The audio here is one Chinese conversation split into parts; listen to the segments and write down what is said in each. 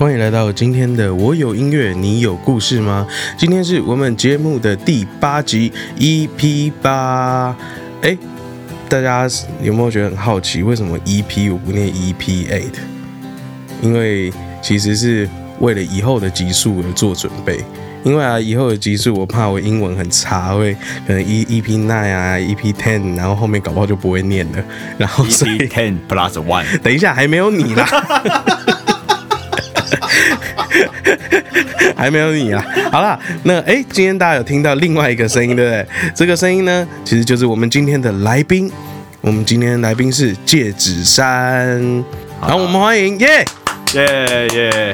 欢迎来到今天的我有音乐，你有故事吗？今天是我们节目的第八集 EP 八。哎，大家有没有觉得很好奇，为什么 EP 我不念 EP eight？因为其实是为了以后的集数而做准备。因为啊，以后的集数我怕我英文很差，会可能 E EP nine 啊，EP ten，然后后面搞不好就不会念了。然后 EP ten plus one，等一下还没有你啦，还没有你啊。好啦，那哎，今天大家有听到另外一个声音，对不对？这个声音呢，其实就是我们今天的来宾。我们今天的来宾是戒指山，好，我们欢迎耶。耶耶！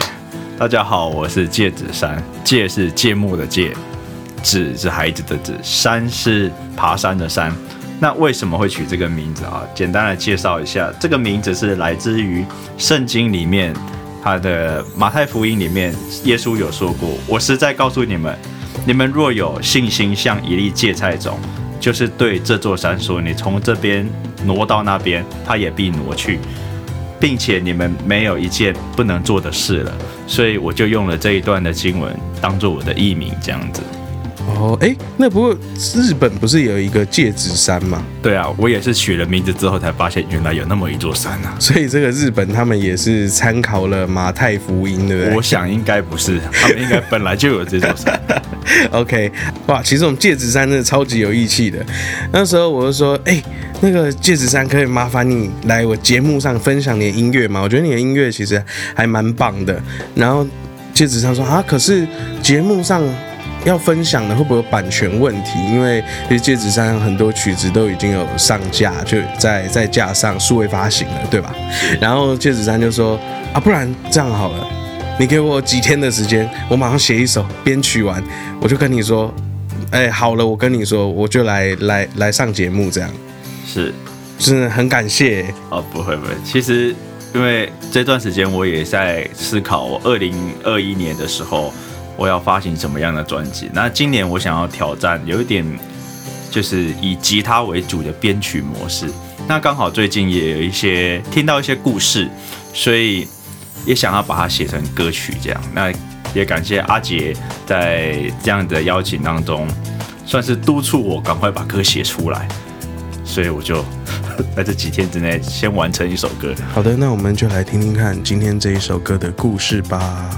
大家好，我是戒指山，戒是芥末的戒，指是孩子的指，山是爬山的山。那为什么会取这个名字啊？简单的介绍一下，这个名字是来自于圣经里面，他的马太福音里面，耶稣有说过：“我实在告诉你们，你们若有信心，像一粒芥菜种，就是对这座山说：你从这边挪到那边，它也必挪去。”并且你们没有一件不能做的事了，所以我就用了这一段的经文当做我的艺名，这样子。哦，哎，那不过日本不是有一个戒指山吗？对啊，我也是取了名字之后才发现，原来有那么一座山啊。所以这个日本他们也是参考了马太福音，对不对？我想应该不是，他们应该本来就有这座山。OK，哇，其实我们戒指山真的超级有义气的。那时候我就说，哎、那个戒指山可以麻烦你来我节目上分享你的音乐吗？我觉得你的音乐其实还蛮棒的。然后戒指山说啊，可是节目上要分享的会不会有版权问题？因为其实戒指山很多曲子都已经有上架，就在在架上数位发行了，对吧？然后戒指山就说啊，不然这样好了。你给我几天的时间，我马上写一首，编曲完，我就跟你说，哎、好了，我跟你说，我就来来来上节目，这样，是真的很感谢。哦，不会不会，其实因为这段时间我也在思考，我二零二一年的时候我要发行什么样的专辑。那今年我想要挑战有一点就是以吉他为主的编曲模式。那刚好最近也有一些听到一些故事，所以也想要把它写成歌曲这样。那也感谢阿杰在这样的邀请当中，算是督促我赶快把歌写出来。所以我就在这几天之内先完成一首歌。好的，那我们就来听听看今天这一首歌的故事吧。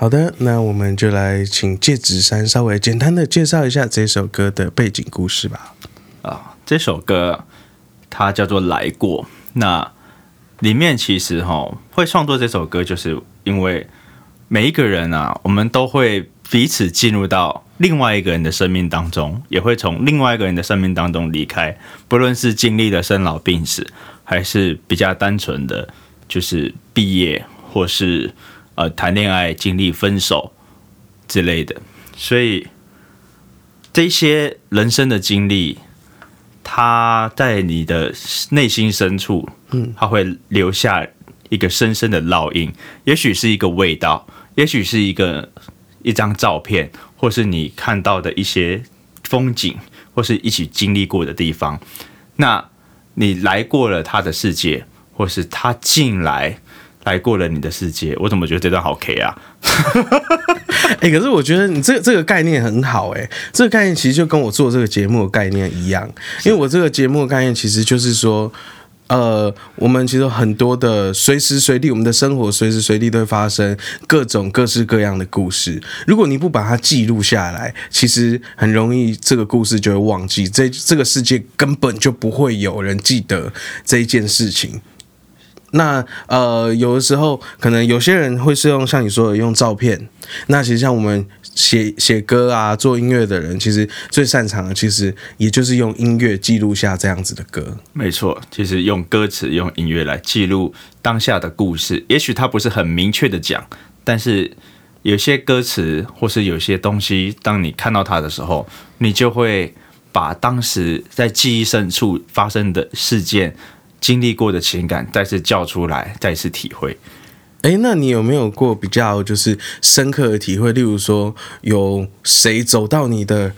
好的，那我们就来请戒指山稍微简单的介绍一下这首歌的背景故事吧。啊，这首歌它叫做《来过》。那里面其实哈会创作这首歌，就是因为每一个人啊，我们都会彼此进入到另外一个人的生命当中，也会从另外一个人的生命当中离开。不论是经历了生老病死，还是比较单纯的就是毕业，或是呃谈恋爱、经历分手之类的，所以这些人生的经历。它在你的内心深处，嗯，它会留下一个深深的烙印，也许是一个味道，也许是一个一张照片，或是你看到的一些风景，或是一起经历过的地方。那你来过了他的世界，或是他进来来过了你的世界，我怎么觉得这段好 K 啊？哎、可是我觉得你这个这个概念很好、哎，这个概念其实就跟我做这个节目的概念一样，因为我这个节目的概念其实就是说。呃，我们其实很多的随时随地，我们的生活随时随地都会发生各种各式各样的故事。如果你不把它记录下来，其实很容易这个故事就会忘记，这这个世界根本就不会有人记得这一件事情。那呃，有的时候可能有些人会是用像你说的用照片，那其实像我们写写歌啊、做音乐的人，其实最擅长的其实也就是用音乐记录下这样子的歌。没错，其实用歌词、用音乐来记录当下的故事，也许它不是很明确的讲，但是有些歌词或是有些东西，当你看到它的时候，你就会把当时在记忆深处发生的事件、经历过的情感再次叫出来，再次体会。哎，那你有没有过比较就是深刻的体会？例如说，有谁走到你的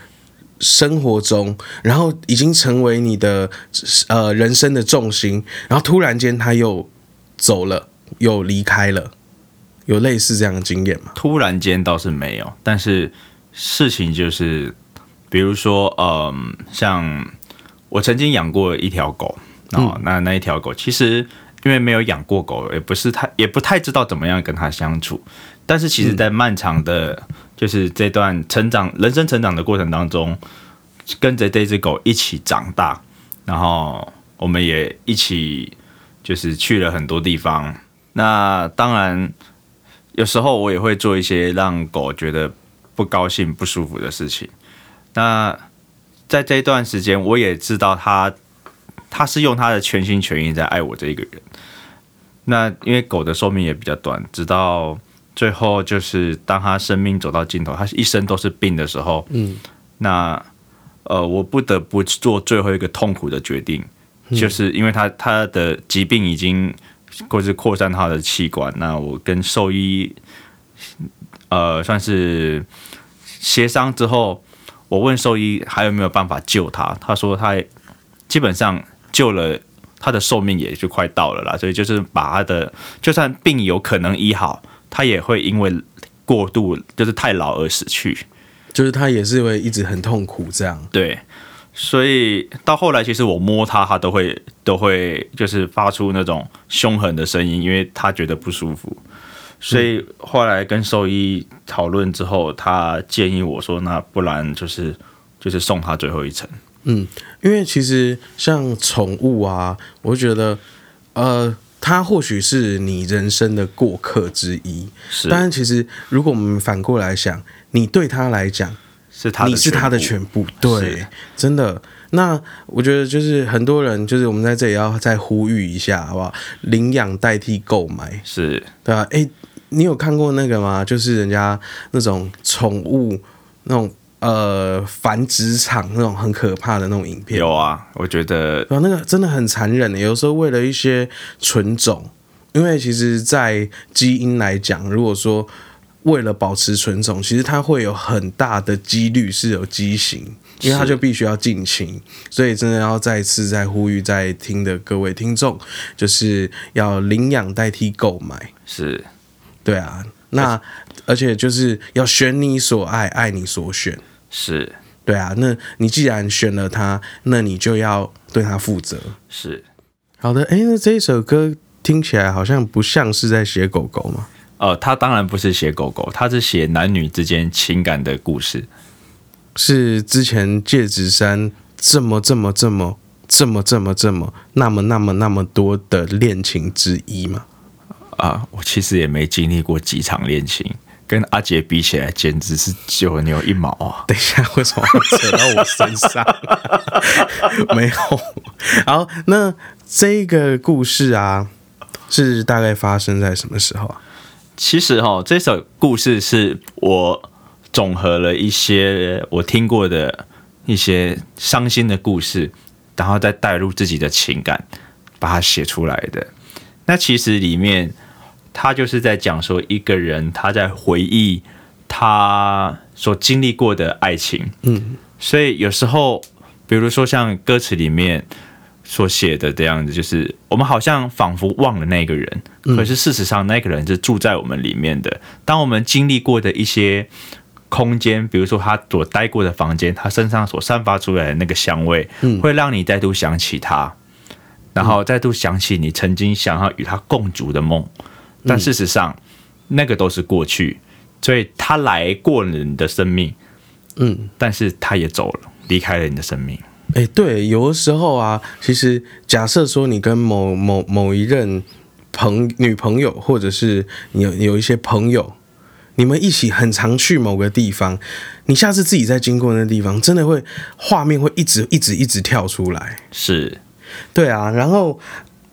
生活中，然后已经成为你的呃人生的重心，然后突然间他又走了，又离开了，有类似这样的经验吗？突然间倒是没有，但是事情就是，比如说，嗯，像我曾经养过一条狗，哦，那那一条狗其实因为没有养过狗，也不是太也不太知道怎么样跟它相处，但是其实，在漫长的，就是这段成长人生成长的过程当中，跟着这只狗一起长大，然后我们也一起就是去了很多地方。那当然，有时候我也会做一些让狗觉得不高兴、不舒服的事情。那在这段时间，我也知道它，它是用他的全心全意在爱我这一个人。那因为狗的寿命也比较短，直到最后就是当它生命走到尽头，它一生都是病的时候，嗯，那呃，我不得不做最后一个痛苦的决定，就是因为它它的疾病已经或是扩散它的器官，那我跟兽医呃算是协商之后，我问兽医还有没有办法救它，他说他基本上救了。他的寿命也就快到了啦，所以就是把他的，就算病有可能医好，他也会因为过度就是太老而死去。就是他也是会一直很痛苦这样。对，所以到后来，其实我摸他，他都会都会就是发出那种凶狠的声音，因为他觉得不舒服。所以后来跟兽医讨论之后，他建议我说：“那不然就是就是送他最后一程。”嗯，因为其实像宠物啊，我觉得，呃，它或许是你人生的过客之一，是，但是其实如果我们反过来想，你对它来讲，是它你是它的全部，对，真的。那我觉得就是很多人，就是我们在这里要再呼吁一下，好不好？领养代替购买，是对吧、诶，你有看过那个吗？就是人家那种宠物那种呃繁殖场那种很可怕的那种影片，有啊，我觉得对啊，那个真的很残忍的。有时候为了一些纯种，因为其实，在基因来讲，如果说为了保持纯种，其实它会有很大的几率是有畸形，因为它就必须要近亲。所以真的要再次再呼吁在听的各位听众，就是要领养代替购买。是对啊，那而且就是要选你所爱，爱你所选。是对啊，那你既然选了他，那你就要对他负责。是，好的，诶，那这一首歌听起来好像不像是在写狗狗吗？呃，他当然不是写狗狗，他是写男女之间情感的故事。是之前戒指山这么这么这么这么这么这么那么那么那么多的恋情之一吗？啊，我其实也没经历过几场恋情，跟阿杰比起来，简直是九牛一毛啊！等一下，为什么要扯到我身上？没有。好，那这个故事啊，是大概发生在什么时候啊？其实哈，这首故事是我总和了一些我听过的一些伤心的故事，然后再带入自己的情感，把它写出来的。那其实里面，他就是在讲说一个人他在回忆他所经历过的爱情，嗯，所以有时候，比如说像歌词里面所写的这样子，就是我们好像仿佛忘了那个人，可是事实上那个人是住在我们里面的。当我们经历过的一些空间，比如说他所待过的房间，他身上所散发出来的那个香味，会让你再度想起他，然后再度想起你曾经想要与他共筑的梦。但事实上，那个都是过去，所以他来过了你的生命，嗯，但是他也走了，离开了你的生命。哎、对，有的时候啊，其实假设说你跟某某某一任朋女朋友，或者是有有一些朋友，你们一起很常去某个地方，你下次自己再经过那地方，真的会画面会一直一直一直跳出来。是对啊，然后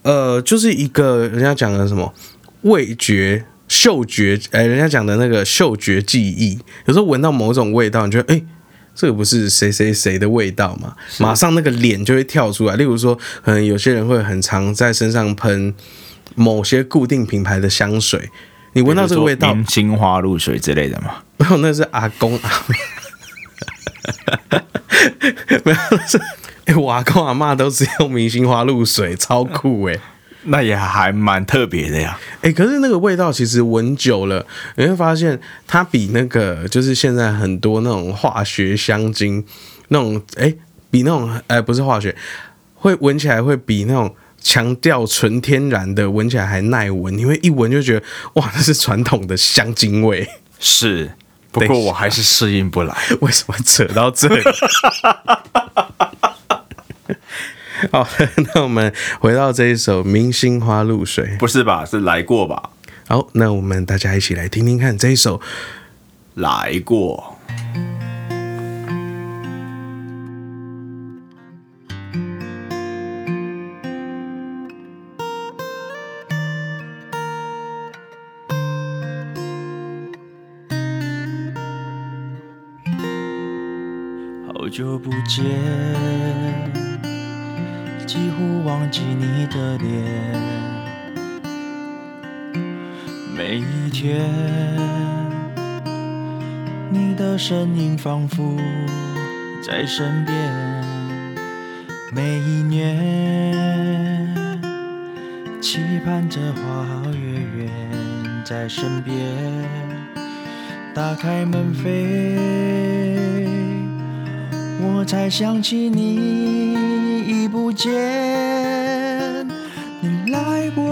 呃，就是一个人家讲的什么味觉、嗅觉，哎、人家讲的那个嗅觉记忆，有时候闻到某种味道，你觉得哎。这个不是谁谁谁的味道嘛？马上那个脸就会跳出来。例如说，可能有些人会很常在身上喷某些固定品牌的香水，你闻到这个味道，明星花露水之类的吗？没有，那是阿公阿妹，没有，那是哎、我阿公阿妈都是用明星花露水，超酷哎、那也还蛮特别的呀。哎，可是那个味道其实闻久了，你会发现它比那个就是现在很多那种化学香精那种，哎，比那种哎不是化学，会闻起来会比那种强调纯天然的闻起来还耐闻。你会一闻就觉得哇，那是传统的香精味。是，不过我还是适应不来。为什么扯到这里？好，那我们回到这一首《明星花露水》，不是吧？是来过吧？好，那我们大家一起来听听看这一首《来过》。身影仿佛在身边，每一年，期盼着花好月圆在身边，打开门扉，我才想起你。已不见你来过，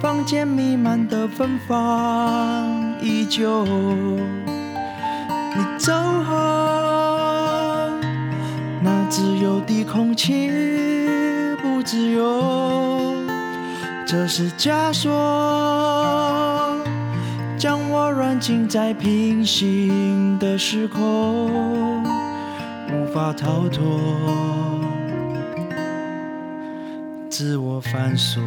房间弥漫的芬芳依旧。你走后，那自由的空气不自由，这是枷锁，将我软禁在平行的时空。无法逃脱，自我反锁。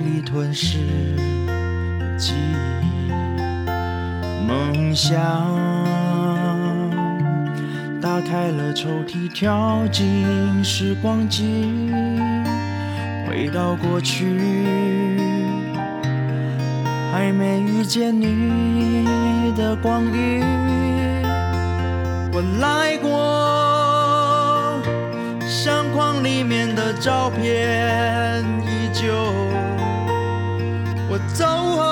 里吞噬记忆，梦想打开了抽屉，跳进时光机，回到过去，还没遇见你的光阴，我来过相框里面的照片。依旧走后，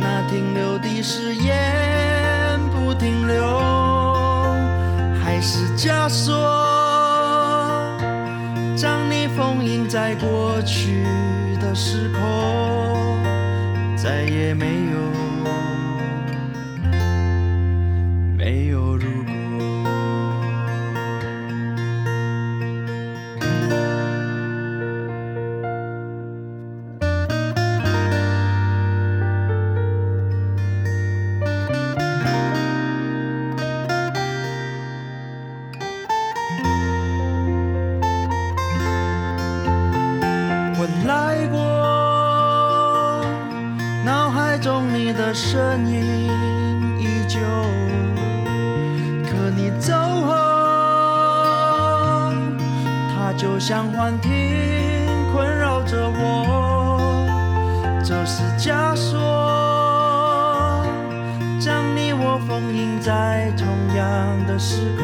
那停留的誓言不停留，还是枷锁，将你封印在过去的时空，再也没有，没有如的身影依旧，可你走后，它就。像幻听困扰着我，这是枷锁，将你我封印在同样的时空。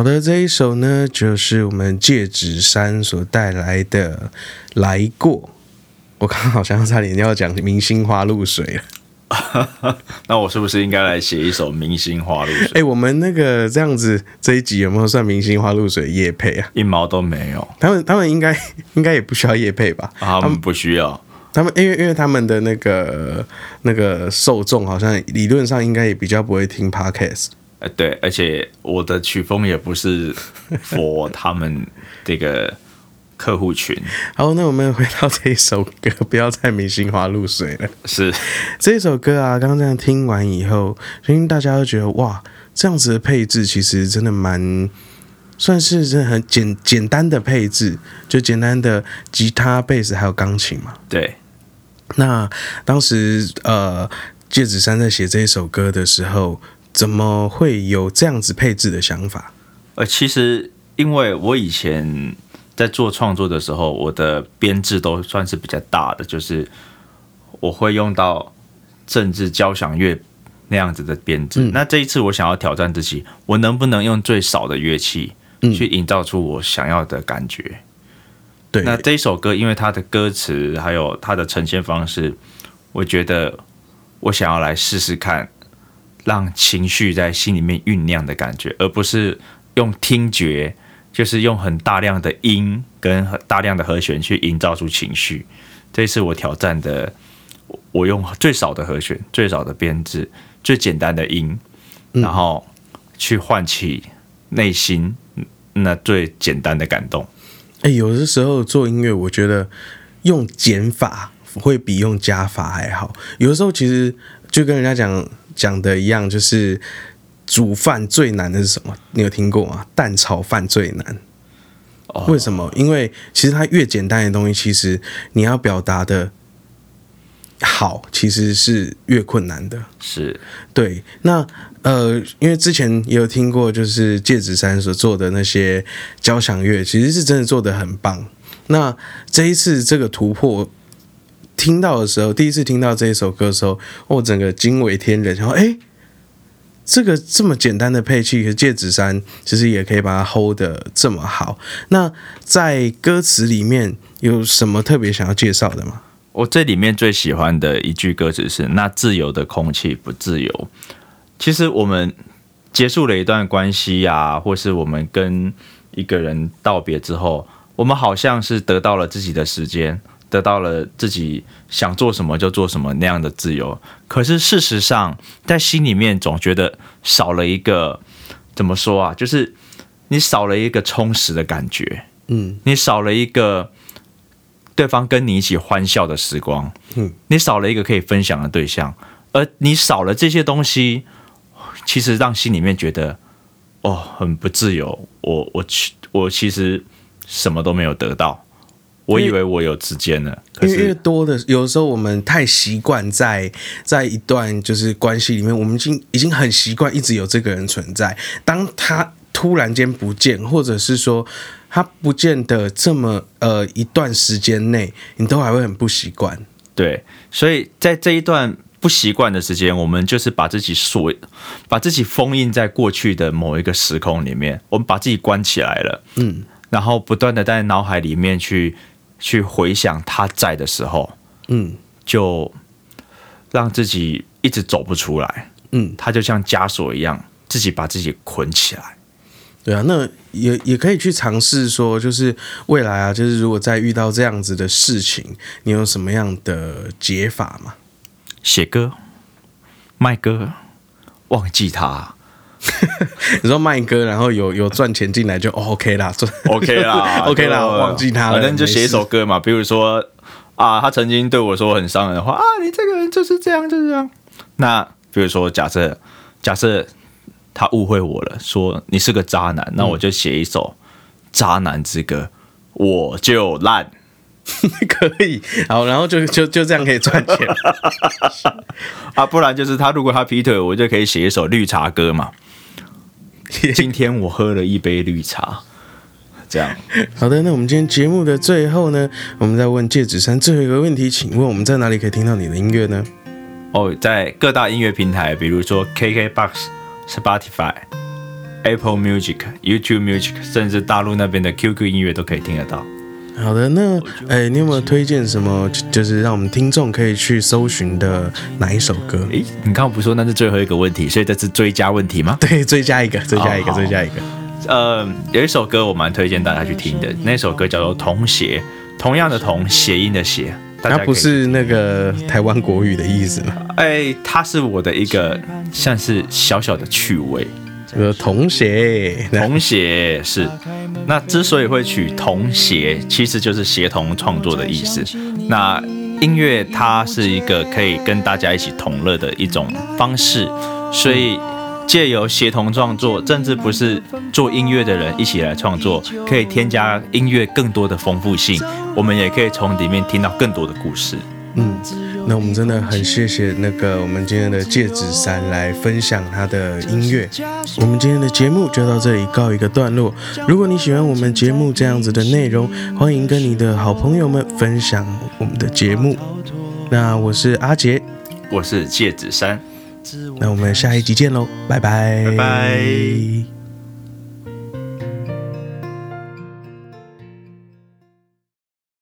好的，这一首呢，就是我们戒指山所带来的《来过》。我刚刚好像差点要讲《明星花露水》了。那我是不是应该来写一首《明星花露水》？哎、我们那个这样子这一集有没有算《明星花露水》夜配啊？一毛都没有，他们他们应该应该也不需要夜配吧？啊他们不需要。他们因为因为他们的那个那个受众好像理论上应该也比较不会听 podcast。呃，对，而且我的曲风也不是 for 他们这个客户群，好，那我们回到这一首歌，不要再明星花露水了。是这首歌啊，刚刚这样听完以后，相信大家都觉得哇，这样子的配置其实真的蛮。算是真的很简简单的配置，就简单的吉他、贝斯还有钢琴嘛。对，那当时呃，戒指山在写这一首歌的时候，怎么会有这样子配置的想法？呃，其实因为我以前在做创作的时候，我的编制都算是比较大的，就是我会用到政治交响乐那样子的编制。那这一次我想要挑战自己，我能不能用最少的乐器去营造出我想要的感觉？对，那这一首歌，因为它的歌词还有它的呈现方式，我觉得我想要来试试看，让情绪在心里面酝酿的感觉，而不是用听觉，就是用很大量的音跟大量的和弦去营造出情绪。这是我挑战的，我用最少的和弦、最少的编制、最简单的音，然后去唤起内心那最简单的感动。哎、有的时候做音乐，我觉得用减法会比用加法还好。有的时候其实就跟人家讲讲的一样，就是煮饭最难的是什么？你有听过吗？蛋炒饭最难。哦为什么？因为其实它越简单的东西，其实你要表达的好，其实是越困难的。是对，那呃，因为之前也有听过，就是戒指山所做的那些交响乐，其实是真的做的很棒。那这一次这个突破听到的时候，第一次听到这一首歌的时候，我整个惊为天人，然后哎，这个这么简单的配器，和戒指山其实也可以把它 hold 的这么好。那在歌词里面有什么特别想要介绍的吗？我这里面最喜欢的一句歌词是：“那自由的空气不自由。”其实我们结束了一段关系呀、或是我们跟一个人道别之后，我们好像是得到了自己的时间，得到了自己想做什么就做什么那样的自由。可是事实上，在心里面总觉得少了一个怎么说啊？就是你少了一个充实的感觉。嗯你少了一个对方跟你一起欢笑的时光，嗯，你少了一个可以分享的对象，而你少了这些东西，其实让心里面觉得哦很不自由。我我其我其实什么都没有得到，我以为我有时间了，可因为越多的，有时候我们太习惯在在一段就是关系里面，我们已经已经很习惯一直有这个人存在。当他突然间不见，或者是说他不见的这么呃一段时间内，你都还会很不习惯。对，所以在这一段。不习惯的时间，我们就是把自己锁，把自己封印在过去的某一个时空里面，我们把自己关起来了。嗯然后不断的在脑海里面去去回想他在的时候，嗯就让自己一直走不出来。嗯，他就像枷锁一样，自己把自己捆起来。对啊，那也也可以去尝试说，就是未来啊，就是如果再遇到这样子的事情，你有什么样的解法吗？写歌、卖歌，忘记他 你说卖歌，然后有有赚钱进来就、哦 OK 啦，赚 OK 啦 OK 啦，就忘记他了，反正就写一首歌嘛。比如说啊，他曾经对我说很伤人的话啊，你这个人就是这样，就是这样。那比如说，假设假设他误会我了，说你是个渣男，那我就写一首《渣男之歌》，我就烂。可以，好，然后就就就这样可以赚钱。啊，不然就是他如果他劈腿，我就可以写一首绿茶歌嘛。今天我喝了一杯绿茶，这样好的，那我们今天节目的最后呢，我们再问戒指山最后一个问题，请问我们在哪里可以听到你的音乐呢？哦，在各大音乐平台，比如说 KKBox、Spotify、Apple Music、YouTube Music，甚至大陆那边的 QQ 音乐都可以听得到。好的，那哎，你有没有推荐什么，就是让我们听众可以去搜寻的哪一首歌？诶，你刚刚不是说那是最后一个问题，所以这是追加问题吗？对，追加一个，追加一个，好追加一个。呃，有一首歌我蛮推荐大家去听的，那首歌叫做《童鞋》，同样的童，谐音的谐。它不是那个台湾国语的意思吗？哎，它是我的一个像是小小的趣味。这个童鞋，童鞋是，那之所以会取童鞋，其实就是协同创作的意思。那音乐它是一个可以跟大家一起同乐的一种方式，所以借由协同创作，甚至不是做音乐的人一起来创作，可以添加音乐更多的丰富性，我们也可以从里面听到更多的故事。嗯，那我们真的很谢谢那个我们今天的戒指山来分享他的音乐。我们今天的节目就到这里告一个段落。如果你喜欢我们节目这样子的内容，欢迎跟你的好朋友们分享我们的节目。那我是阿杰，我是戒指山。那我们下一集见喽，拜拜，拜拜。